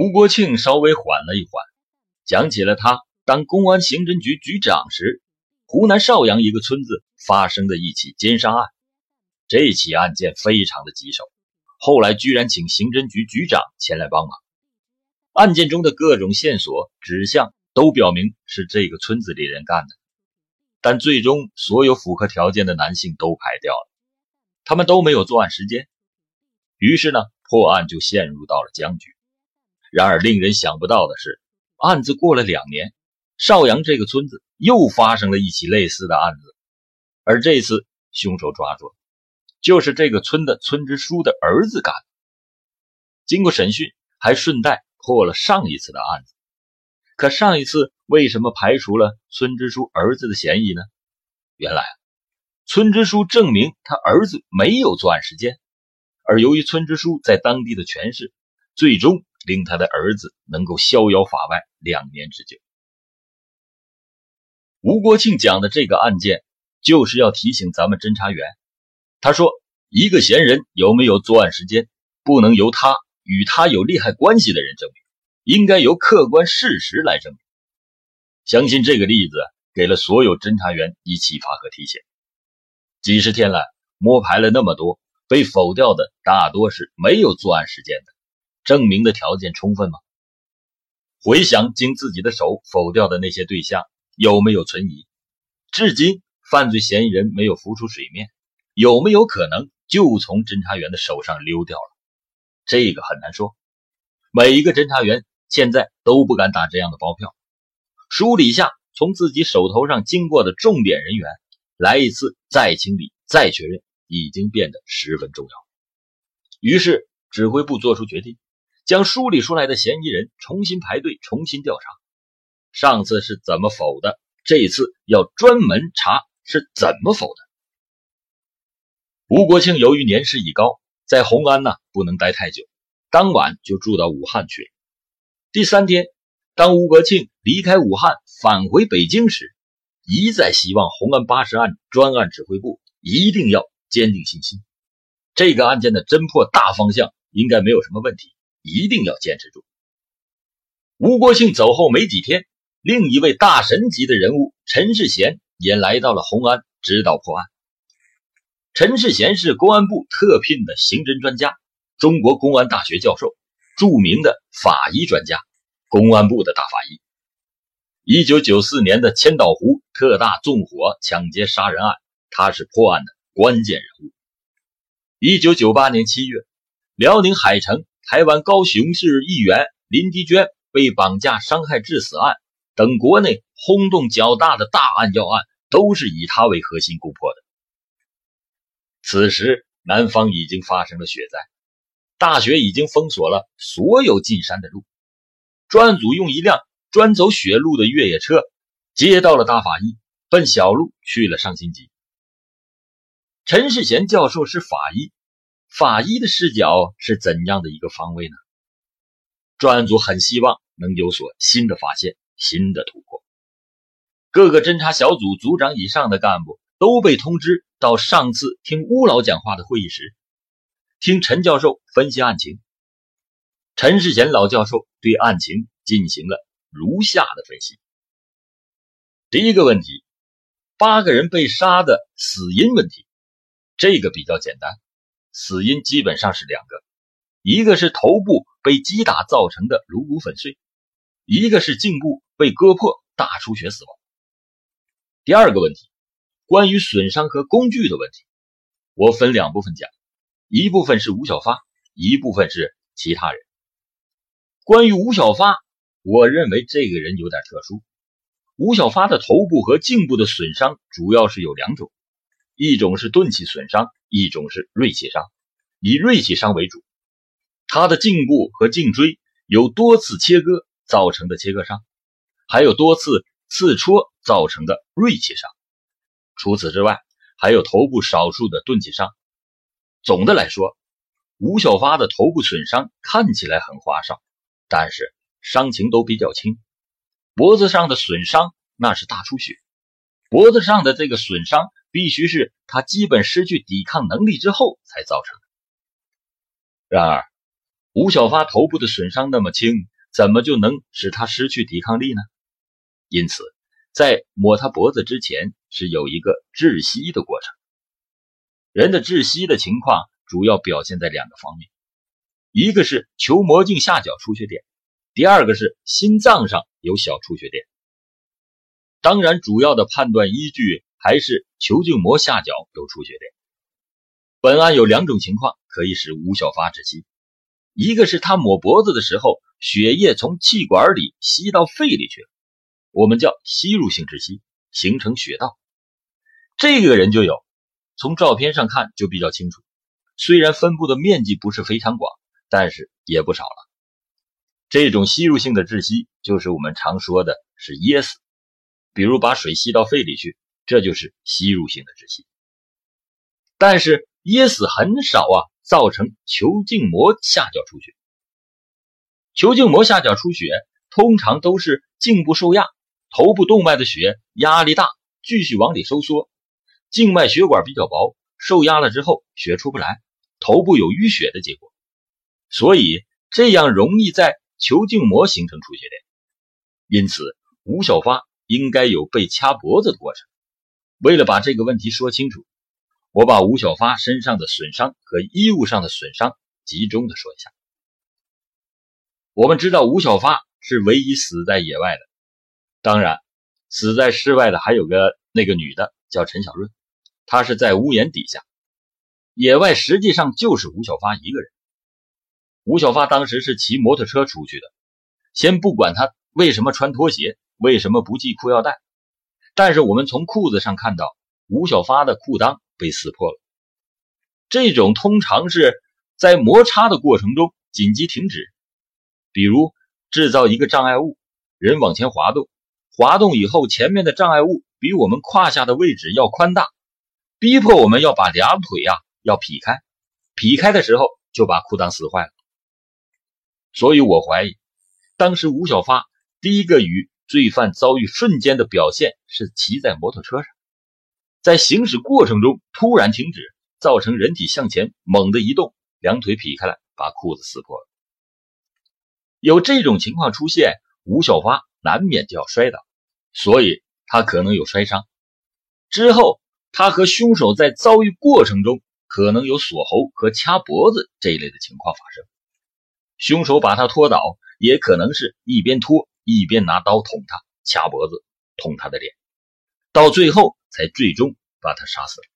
吴国庆稍微缓了一缓，讲起了他当公安刑侦局局长时，湖南邵阳一个村子发生的一起奸杀案。这起案件非常的棘手，后来居然请刑侦局局长前来帮忙。案件中的各种线索指向都表明是这个村子里人干的，但最终所有符合条件的男性都排掉了，他们都没有作案时间。于是呢，破案就陷入到了僵局。然而，令人想不到的是，案子过了两年，邵阳这个村子又发生了一起类似的案子，而这次凶手抓住了，就是这个村的村支书的儿子干的。经过审讯，还顺带破了上一次的案子。可上一次为什么排除了村支书儿子的嫌疑呢？原来，村支书证明他儿子没有作案时间，而由于村支书在当地的权势，最终。令他的儿子能够逍遥法外两年之久。吴国庆讲的这个案件，就是要提醒咱们侦查员。他说，一个嫌人有没有作案时间，不能由他与他有利害关系的人证明，应该由客观事实来证明。相信这个例子给了所有侦查员以启发和提醒。几十天来摸排了那么多，被否掉的大多是没有作案时间的。证明的条件充分吗？回想经自己的手否掉的那些对象，有没有存疑？至今犯罪嫌疑人没有浮出水面，有没有可能就从侦查员的手上溜掉了？这个很难说。每一个侦查员现在都不敢打这样的包票。梳理下从自己手头上经过的重点人员，来一次再清理、再确认，已经变得十分重要。于是指挥部做出决定。将梳理出来的嫌疑人重新排队，重新调查。上次是怎么否的？这次要专门查是怎么否的。吴国庆由于年事已高，在红安呢不能待太久，当晚就住到武汉去了。第三天，当吴国庆离开武汉返回北京时，一再希望红安八十案专案指挥部一定要坚定信心，这个案件的侦破大方向应该没有什么问题。一定要坚持住。吴国庆走后没几天，另一位大神级的人物陈世贤也来到了红安指导破案。陈世贤是公安部特聘的刑侦专家，中国公安大学教授，著名的法医专家，公安部的大法医。一九九四年的千岛湖特大纵火抢劫杀人案，他是破案的关键人物。一九九八年七月，辽宁海城。台湾高雄市议员林迪娟被绑架伤害致死案等国内轰动较大的大案要案，都是以他为核心攻破的。此时，南方已经发生了雪灾，大雪已经封锁了所有进山的路。专案组用一辆专走雪路的越野车接到了大法医，奔小路去了上新集。陈世贤教授是法医。法医的视角是怎样的一个方位呢？专案组很希望能有所新的发现、新的突破。各个侦查小组组长以上的干部都被通知到上次听乌老讲话的会议室，听陈教授分析案情。陈世贤老教授对案情进行了如下的分析：第一个问题，八个人被杀的死因问题，这个比较简单。死因基本上是两个，一个是头部被击打造成的颅骨粉碎，一个是颈部被割破大出血死亡。第二个问题，关于损伤和工具的问题，我分两部分讲，一部分是吴小发，一部分是其他人。关于吴小发，我认为这个人有点特殊。吴小发的头部和颈部的损伤主要是有两种。一种是钝器损伤，一种是锐器伤，以锐器伤为主。他的颈部和颈椎有多次切割造成的切割伤，还有多次刺戳造成的锐器伤。除此之外，还有头部少数的钝器伤。总的来说，吴小发的头部损伤看起来很花哨，但是伤情都比较轻。脖子上的损伤那是大出血，脖子上的这个损伤。必须是他基本失去抵抗能力之后才造成的。然而，吴小发头部的损伤那么轻，怎么就能使他失去抵抗力呢？因此，在抹他脖子之前是有一个窒息的过程。人的窒息的情况主要表现在两个方面，一个是球膜镜下角出血点，第二个是心脏上有小出血点。当然，主要的判断依据还是球静膜下角有出血点。本案有两种情况可以使吴小发窒息，一个是他抹脖子的时候，血液从气管里吸到肺里去了，我们叫吸入性窒息，形成血道。这个人就有。从照片上看就比较清楚，虽然分布的面积不是非常广，但是也不少了。这种吸入性的窒息就是我们常说的是噎死，比如把水吸到肺里去，这就是吸入性的窒息。但是噎死很少啊，造成球静膜下角出血。球静膜下角出血通常都是颈部受压，头部动脉的血压力大，继续往里收缩。静脉血管比较薄，受压了之后血出不来，头部有淤血的结果，所以这样容易在球静膜形成出血点。因此，吴小发应该有被掐脖子的过程。为了把这个问题说清楚，我把吴小发身上的损伤和衣物上的损伤集中的说一下。我们知道吴小发是唯一死在野外的，当然，死在室外的还有个那个女的叫陈小润。她是在屋檐底下，野外实际上就是吴小发一个人。吴小发当时是骑摩托车出去的，先不管他为什么穿拖鞋，为什么不系裤腰带，但是我们从裤子上看到吴小发的裤裆被撕破了。这种通常是在摩擦的过程中紧急停止，比如制造一个障碍物，人往前滑动，滑动以后前面的障碍物比我们胯下的位置要宽大。逼迫我们要把两腿呀要劈开，劈开的时候就把裤裆撕坏了。所以我怀疑，当时吴小发第一个与罪犯遭遇瞬间的表现是骑在摩托车上，在行驶过程中突然停止，造成人体向前猛地移动，两腿劈开来，把裤子撕破了。有这种情况出现，吴小发难免就要摔倒，所以他可能有摔伤。之后。他和凶手在遭遇过程中可能有锁喉和掐脖子这一类的情况发生，凶手把他拖倒，也可能是一边拖一边拿刀捅他，掐脖子，捅他的脸，到最后才最终把他杀死了。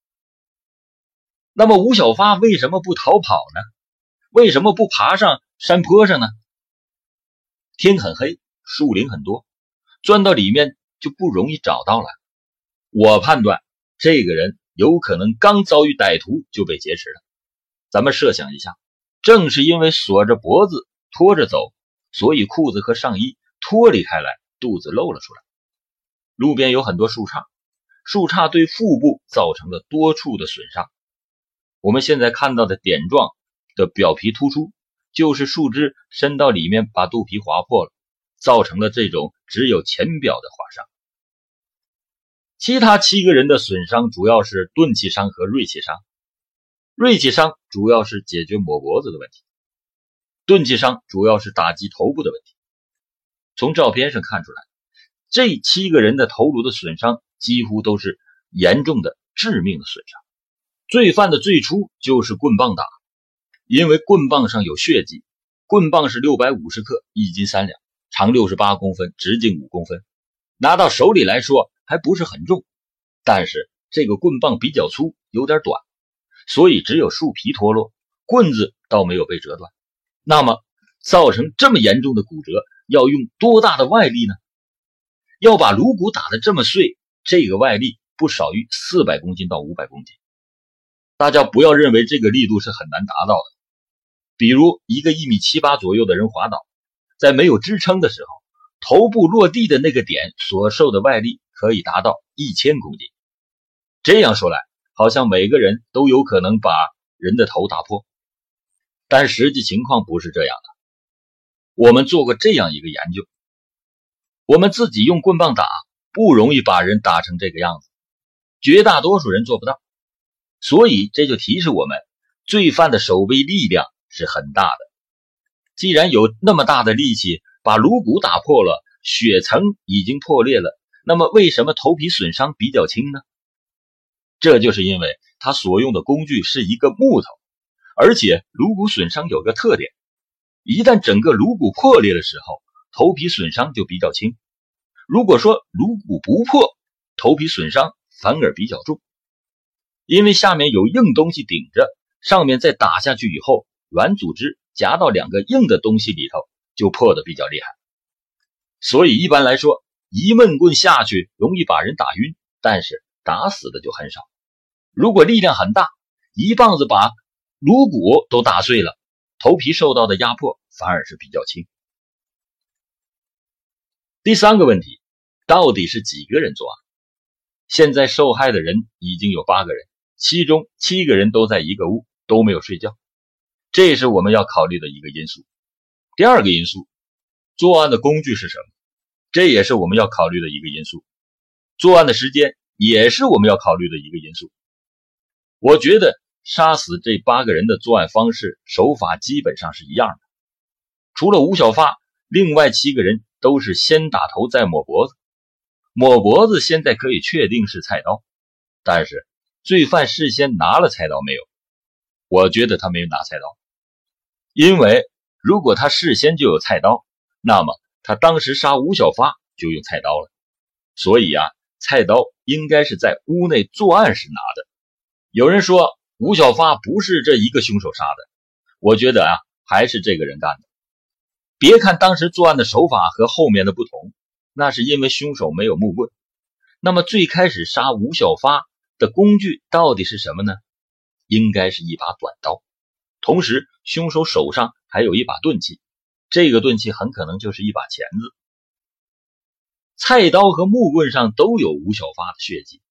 那么吴小发为什么不逃跑呢？为什么不爬上山坡上呢？天很黑，树林很多，钻到里面就不容易找到了。我判断。这个人有可能刚遭遇歹徒就被劫持了。咱们设想一下，正是因为锁着脖子拖着走，所以裤子和上衣脱离开来，肚子露了出来。路边有很多树杈，树杈对腹部造成了多处的损伤。我们现在看到的点状的表皮突出，就是树枝伸到里面把肚皮划破了，造成了这种只有浅表的划伤。其他七个人的损伤主要是钝器伤和锐器伤。锐器伤主要是解决抹脖子的问题，钝器伤主要是打击头部的问题。从照片上看出来，这七个人的头颅的损伤几乎都是严重的、致命的损伤。罪犯的最初就是棍棒打，因为棍棒上有血迹。棍棒是六百五十克，一斤三两，长六十八公分，直径五公分，拿到手里来说。还不是很重，但是这个棍棒比较粗，有点短，所以只有树皮脱落，棍子倒没有被折断。那么造成这么严重的骨折，要用多大的外力呢？要把颅骨打得这么碎，这个外力不少于四百公斤到五百公斤。大家不要认为这个力度是很难达到的。比如一个一米七八左右的人滑倒，在没有支撑的时候，头部落地的那个点所受的外力。可以达到一千公斤。这样说来，好像每个人都有可能把人的头打破，但实际情况不是这样的。我们做过这样一个研究：我们自己用棍棒打，不容易把人打成这个样子，绝大多数人做不到。所以这就提示我们，罪犯的手臂力量是很大的。既然有那么大的力气，把颅骨打破了，血层已经破裂了，那么为什么头皮损伤比较轻呢？这就是因为他所用的工具是一个木头，而且颅骨损伤有个特点，一旦整个颅骨破裂的时候，头皮损伤就比较轻。如果说颅骨不破，头皮损伤反而比较重，因为下面有硬东西顶着，上面再打下去以后，软组织夹到两个硬的东西里头，就破的比较厉害。所以一般来说，一闷棍下去容易把人打晕，但是打死的就很少。如果力量很大，一棒子把颅骨都打碎了，头皮受到的压迫反而是比较轻。第三个问题，到底是几个人作案？现在受害的人已经有八个人，其中七个人都在一个屋，都没有睡觉，这是我们要考虑的一个因素。第二个因素，作案的工具是什么？这也是我们要考虑的一个因素。作案的时间也是我们要考虑的一个因素。我觉得杀死这八个人的作案方式手法基本上是一样的，除了吴小发，另外七个人都是先打头再抹脖子。抹脖子现在可以确定是菜刀，但是罪犯事先拿了菜刀没有？我觉得他没有拿菜刀，因为如果他事先就有菜刀，那么他当时杀吴小发就用菜刀了。所以啊，菜刀应该是在屋内作案时拿的。有人说吴小发不是这一个凶手杀的，我觉得啊还是这个人干的。别看当时作案的手法和后面的不同，那是因为凶手没有木棍。那么最开始杀吴小发的工具到底是什么呢？应该是一把短刀，同时凶手手上还有一把钝器，这个钝器很可能就是一把钳子。菜刀和木棍上都有吴小发的血迹，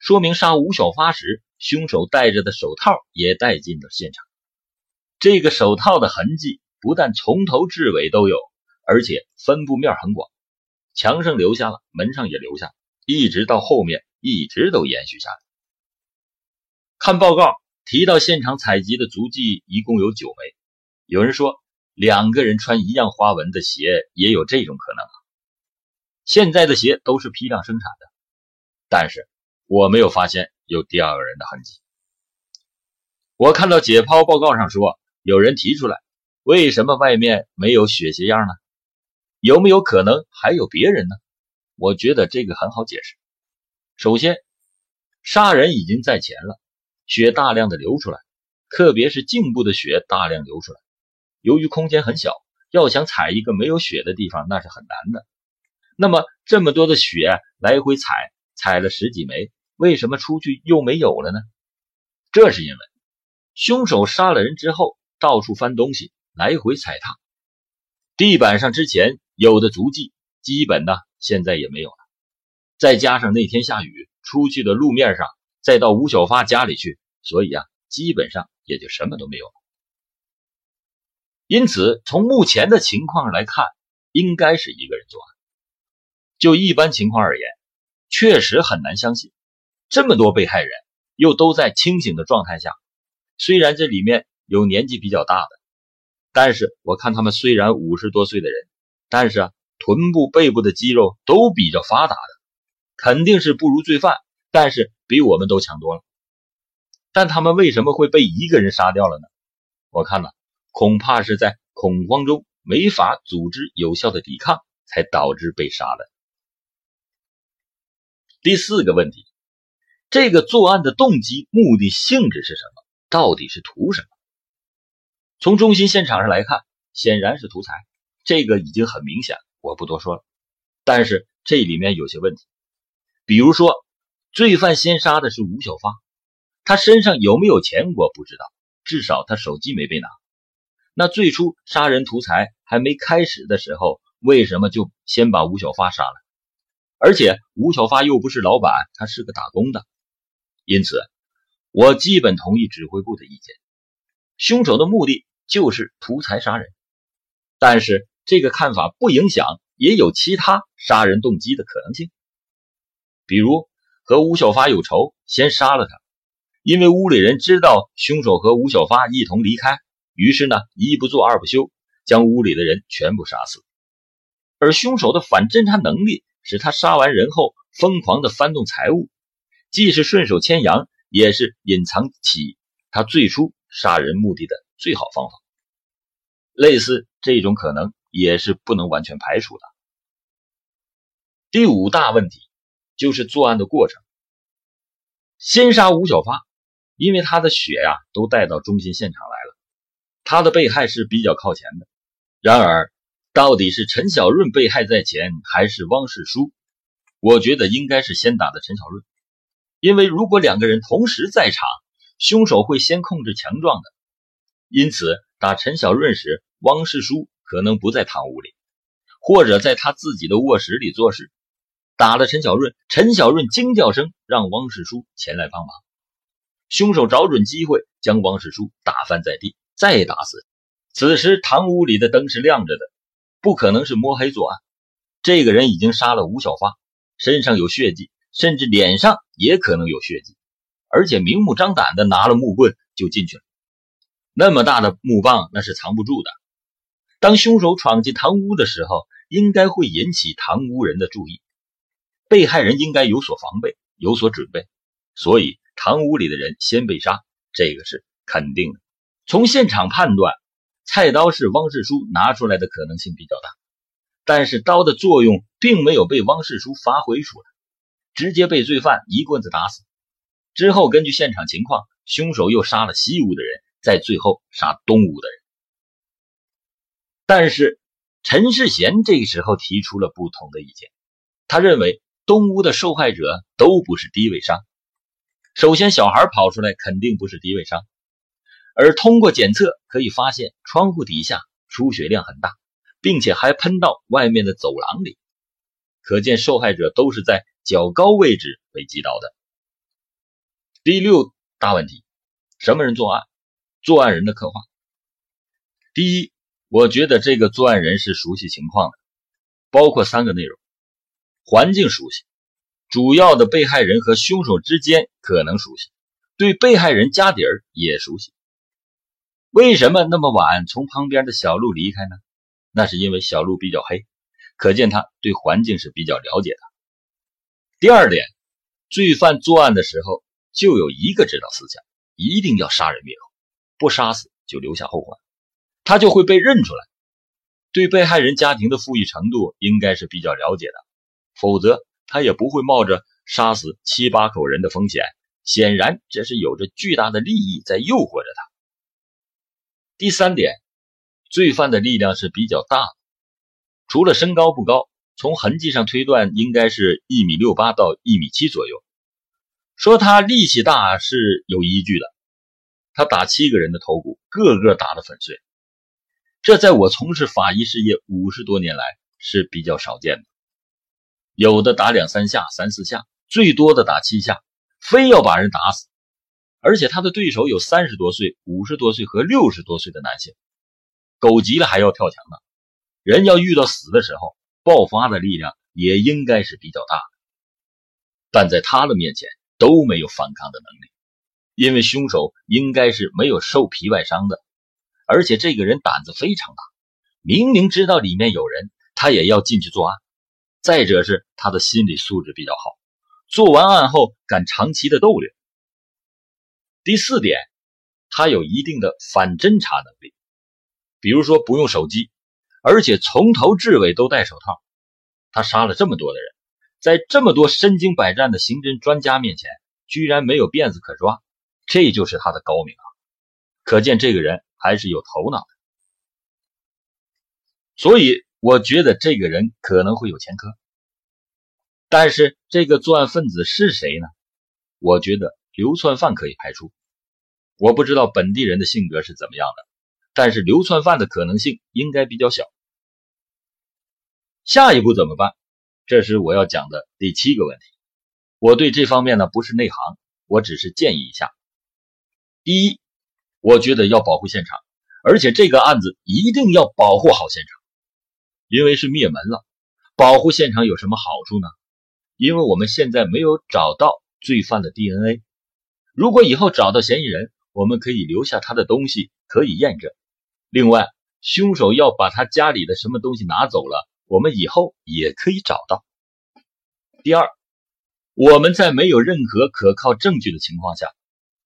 说明杀吴小发时。凶手戴着的手套也带进了现场，这个手套的痕迹不但从头至尾都有，而且分布面很广，墙上留下了，门上也留下，一直到后面一直都延续下来。看报告提到现场采集的足迹一共有九枚，有人说两个人穿一样花纹的鞋也有这种可能啊。现在的鞋都是批量生产的，但是我没有发现。有第二个人的痕迹。我看到解剖报告上说，有人提出来，为什么外面没有血鞋样呢？有没有可能还有别人呢？我觉得这个很好解释。首先，杀人已经在前了，血大量的流出来，特别是颈部的血大量流出来。由于空间很小，要想踩一个没有血的地方，那是很难的。那么这么多的血来回踩，踩了十几枚。为什么出去又没有了呢？这是因为凶手杀了人之后，到处翻东西，来回踩踏。地板上之前有的足迹，基本呢现在也没有了。再加上那天下雨，出去的路面上，再到吴小发家里去，所以啊，基本上也就什么都没有了。因此，从目前的情况来看，应该是一个人作案。就一般情况而言，确实很难相信。这么多被害人，又都在清醒的状态下，虽然这里面有年纪比较大的，但是我看他们虽然五十多岁的人，但是啊，臀部、背部的肌肉都比较发达的，肯定是不如罪犯，但是比我们都强多了。但他们为什么会被一个人杀掉了呢？我看呢，恐怕是在恐慌中没法组织有效的抵抗，才导致被杀的。第四个问题。这个作案的动机、目的、性质是什么？到底是图什么？从中心现场上来看，显然是图财，这个已经很明显，我不多说了。但是这里面有些问题，比如说，罪犯先杀的是吴小发，他身上有没有钱我不知道，至少他手机没被拿。那最初杀人图财还没开始的时候，为什么就先把吴小发杀了？而且吴小发又不是老板，他是个打工的。因此，我基本同意指挥部的意见。凶手的目的就是图财杀人，但是这个看法不影响也有其他杀人动机的可能性。比如和吴小发有仇，先杀了他，因为屋里人知道凶手和吴小发一同离开，于是呢一不做二不休，将屋里的人全部杀死。而凶手的反侦查能力使他杀完人后疯狂的翻动财物，既是顺手牵羊，也是隐藏起他最初杀人目的的最好方法。类似这种可能也是不能完全排除的。第五大问题就是作案的过程。先杀吴小发，因为他的血呀都带到中心现场来了，他的被害是比较靠前的。然而，到底是陈小润被害在前，还是汪世书？我觉得应该是先打的陈小润，因为如果两个人同时在场，凶手会先控制强壮的。因此，打陈小润时，汪世书可能不在堂屋里，或者在他自己的卧室里做事。打了陈小润，陈小润惊叫声让汪世书前来帮忙。凶手找准机会将汪世书打翻在地，再打死。此时堂屋里的灯是亮着的，不可能是摸黑作案。这个人已经杀了吴小发，身上有血迹，甚至脸上也可能有血迹，而且明目张胆的拿了木棍就进去了。那么大的木棒那是藏不住的。当凶手闯进堂屋的时候，应该会引起堂屋人的注意。被害人应该有所防备，有所准备，所以堂屋里的人先被杀，这个是肯定的。从现场判断，菜刀是汪世书拿出来的可能性比较大，但是刀的作用并没有被汪世书发挥出来，直接被罪犯一棍子打死。之后根据现场情况，凶手又杀了西屋的人，再最后杀东屋的人。但是陈世贤这个时候提出了不同的意见，他认为。东屋的受害者都不是低位伤。首先，小孩跑出来肯定不是低位伤，而通过检测可以发现窗户底下出血量很大，并且还喷到外面的走廊里，可见受害者都是在较高位置被击倒的。第六大问题：什么人作案？作案人的刻画。第一，我觉得这个作案人是熟悉情况的，包括三个内容。环境熟悉，主要的被害人和凶手之间可能熟悉，对被害人家底儿也熟悉。为什么那么晚从旁边的小路离开呢？那是因为小路比较黑，可见他对环境是比较了解的。第二点，罪犯作案的时候就有一个指导思想，一定要杀人灭口，不杀死就留下后患，他就会被认出来。对被害人家庭的富裕程度应该是比较了解的。否则，他也不会冒着杀死七八口人的风险。显然，这是有着巨大的利益在诱惑着他。第三点，罪犯的力量是比较大的，除了身高不高，从痕迹上推断，应该是一米六八到一米七左右。说他力气大是有依据的，他打七个人的头骨，个个打得粉碎，这在我从事法医事业五十多年来是比较少见的。有的打两三下、三四下，最多的打七下，非要把人打死。而且他的对手有三十多岁、五十多岁和六十多岁的男性，狗急了还要跳墙呢。人要遇到死的时候，爆发的力量也应该是比较大的。但在他的面前都没有反抗的能力，因为凶手应该是没有受皮外伤的，而且这个人胆子非常大，明明知道里面有人，他也要进去作案。再者是他的心理素质比较好，做完案后敢长期的逗留。第四点，他有一定的反侦查能力，比如说不用手机，而且从头至尾都戴手套。他杀了这么多的人，在这么多身经百战的刑侦专家面前，居然没有辫子可抓，这就是他的高明啊！可见这个人还是有头脑的。所以。我觉得这个人可能会有前科，但是这个作案分子是谁呢？我觉得流窜犯可以排除。我不知道本地人的性格是怎么样的，但是流窜犯的可能性应该比较小。下一步怎么办？这是我要讲的第七个问题。我对这方面呢不是内行，我只是建议一下。第一，我觉得要保护现场，而且这个案子一定要保护好现场。因为是灭门了，保护现场有什么好处呢？因为我们现在没有找到罪犯的 DNA，如果以后找到嫌疑人，我们可以留下他的东西可以验证。另外，凶手要把他家里的什么东西拿走了，我们以后也可以找到。第二，我们在没有任何可靠证据的情况下，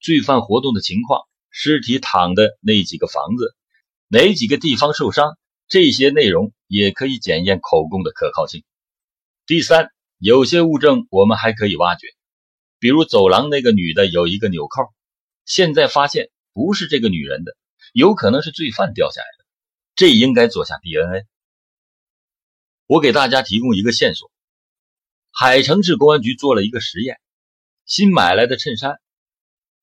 罪犯活动的情况、尸体躺的那几个房子、哪几个地方受伤，这些内容也可以检验口供的可靠性。第三，有些物证我们还可以挖掘，比如走廊那个女的有一个纽扣，现在发现不是这个女人的，有可能是罪犯掉下来的，这应该做下 DNA。我给大家提供一个线索：海城市公安局做了一个实验，新买来的衬衫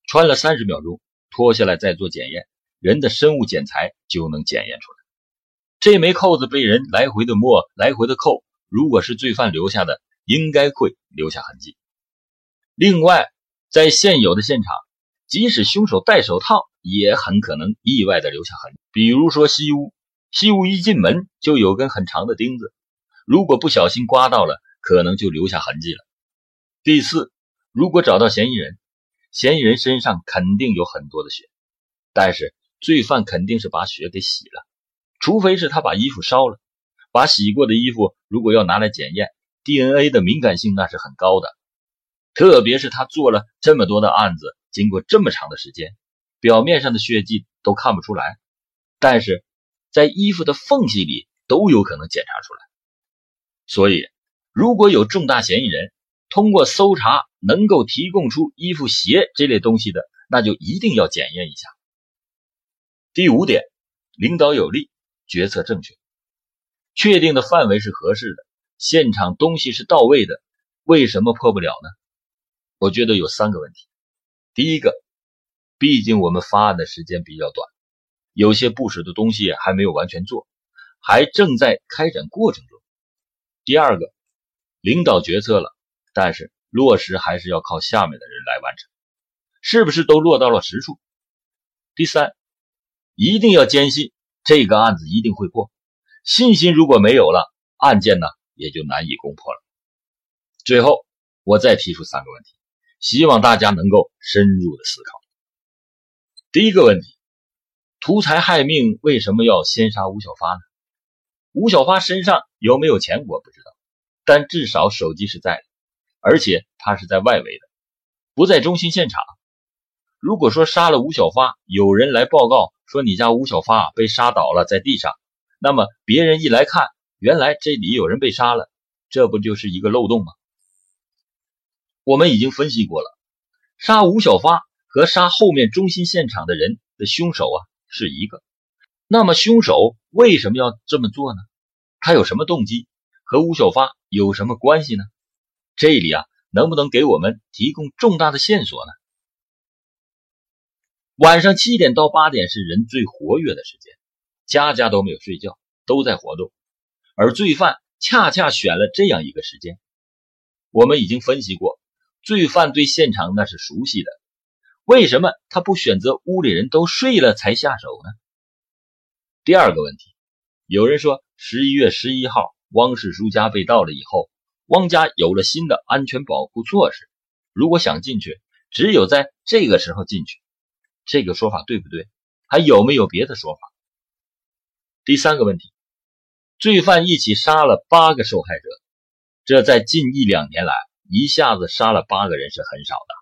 穿了三十秒钟，脱下来再做检验，人的生物检材就能检验出来。这枚扣子被人来回的摸，来回的扣。如果是罪犯留下的，应该会留下痕迹。另外，在现有的现场，即使凶手戴手套，也很可能意外的留下痕迹。比如说西屋，西屋一进门就有根很长的钉子，如果不小心刮到了，可能就留下痕迹了。第四，如果找到嫌疑人，嫌疑人身上肯定有很多的血，但是罪犯肯定是把血给洗了，除非是他把衣服烧了。把洗过的衣服如果要拿来检验，DNA 的敏感性那是很高的。特别是他做了这么多的案子，经过这么长的时间，表面上的血迹都看不出来，但是在衣服的缝隙里都有可能检查出来。所以，如果有重大嫌疑人，通过搜查能够提供出衣服、鞋这类东西的，那就一定要检验一下。第五点，领导有力，决策正确。确定的范围是合适的，现场东西是到位的，为什么破不了呢？我觉得有三个问题。第一个，毕竟我们发案的时间比较短，有些部署的东西还没有完全做，还正在开展过程中。第二个，领导决策了，但是落实还是要靠下面的人来完成，是不是都落到了实处？第三，一定要坚信这个案子一定会破。信心如果没有了，案件呢也就难以攻破了。最后，我再提出三个问题，希望大家能够深入的思考。第一个问题：图财害命为什么要先杀吴小发呢？吴小发身上有没有钱我不知道，但至少手机是在的，而且他是在外围的，不在中心现场。如果说杀了吴小发，有人来报告说你家吴小发被杀倒了，在地上。那么别人一来看，原来这里有人被杀了，这不就是一个漏洞吗？我们已经分析过了，杀吴小发和杀后面中心现场的人的凶手啊是一个。那么凶手为什么要这么做呢？他有什么动机？和吴小发有什么关系呢？这里啊，能不能给我们提供重大的线索呢？晚上七点到八点是人最活跃的时间。家家都没有睡觉，都在活动，而罪犯恰恰选了这样一个时间。我们已经分析过，罪犯对现场那是熟悉的，为什么他不选择屋里人都睡了才下手呢？第二个问题，有人说十一月十一号汪世书家被盗了以后，汪家有了新的安全保护措施，如果想进去，只有在这个时候进去，这个说法对不对？还有没有别的说法？第三个问题，罪犯一起杀了八个受害者，这在近一两年来一下子杀了八个人是很少的。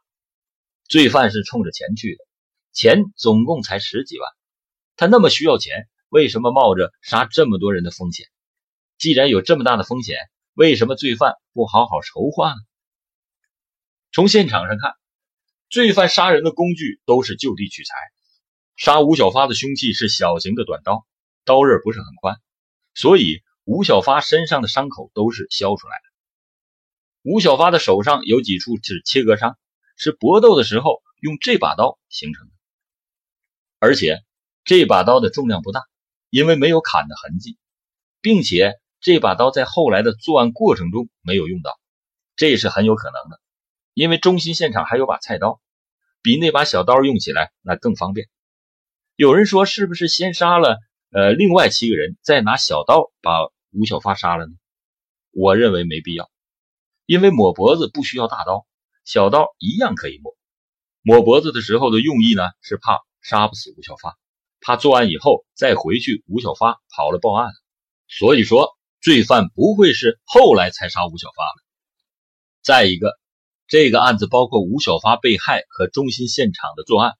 罪犯是冲着钱去的，钱总共才十几万，他那么需要钱，为什么冒着杀这么多人的风险？既然有这么大的风险，为什么罪犯不好好筹划呢？从现场上看，罪犯杀人的工具都是就地取材，杀吴小发的凶器是小型的短刀。刀刃不是很宽，所以吴小发身上的伤口都是削出来的。吴小发的手上有几处是切割伤，是搏斗的时候用这把刀形成的。而且这把刀的重量不大，因为没有砍的痕迹，并且这把刀在后来的作案过程中没有用到，这是很有可能的。因为中心现场还有把菜刀，比那把小刀用起来那更方便。有人说，是不是先杀了？呃，另外七个人再拿小刀把吴小发杀了呢？我认为没必要，因为抹脖子不需要大刀，小刀一样可以抹。抹脖子的时候的用意呢，是怕杀不死吴小发，怕作案以后再回去吴小发跑了报案。所以说，罪犯不会是后来才杀吴小发的。再一个，这个案子包括吴小发被害和中心现场的作案，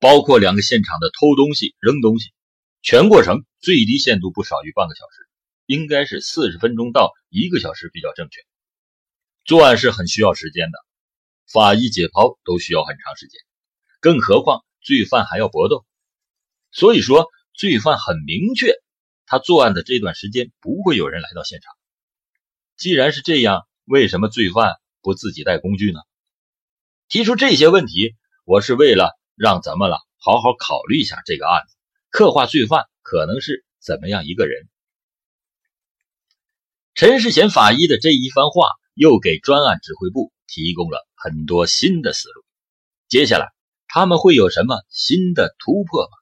包括两个现场的偷东西、扔东西，全过程最低限度不少于半个小时，应该是四十分钟到一个小时比较正确。作案是很需要时间的，法医解剖都需要很长时间，更何况罪犯还要搏斗。所以说，罪犯很明确。他作案的这段时间不会有人来到现场。既然是这样，为什么罪犯不自己带工具呢？提出这些问题，我是为了让咱们了好好考虑一下这个案子，刻画罪犯可能是怎么样一个人。陈世贤法医的这一番话，又给专案指挥部提供了很多新的思路。接下来他们会有什么新的突破吗？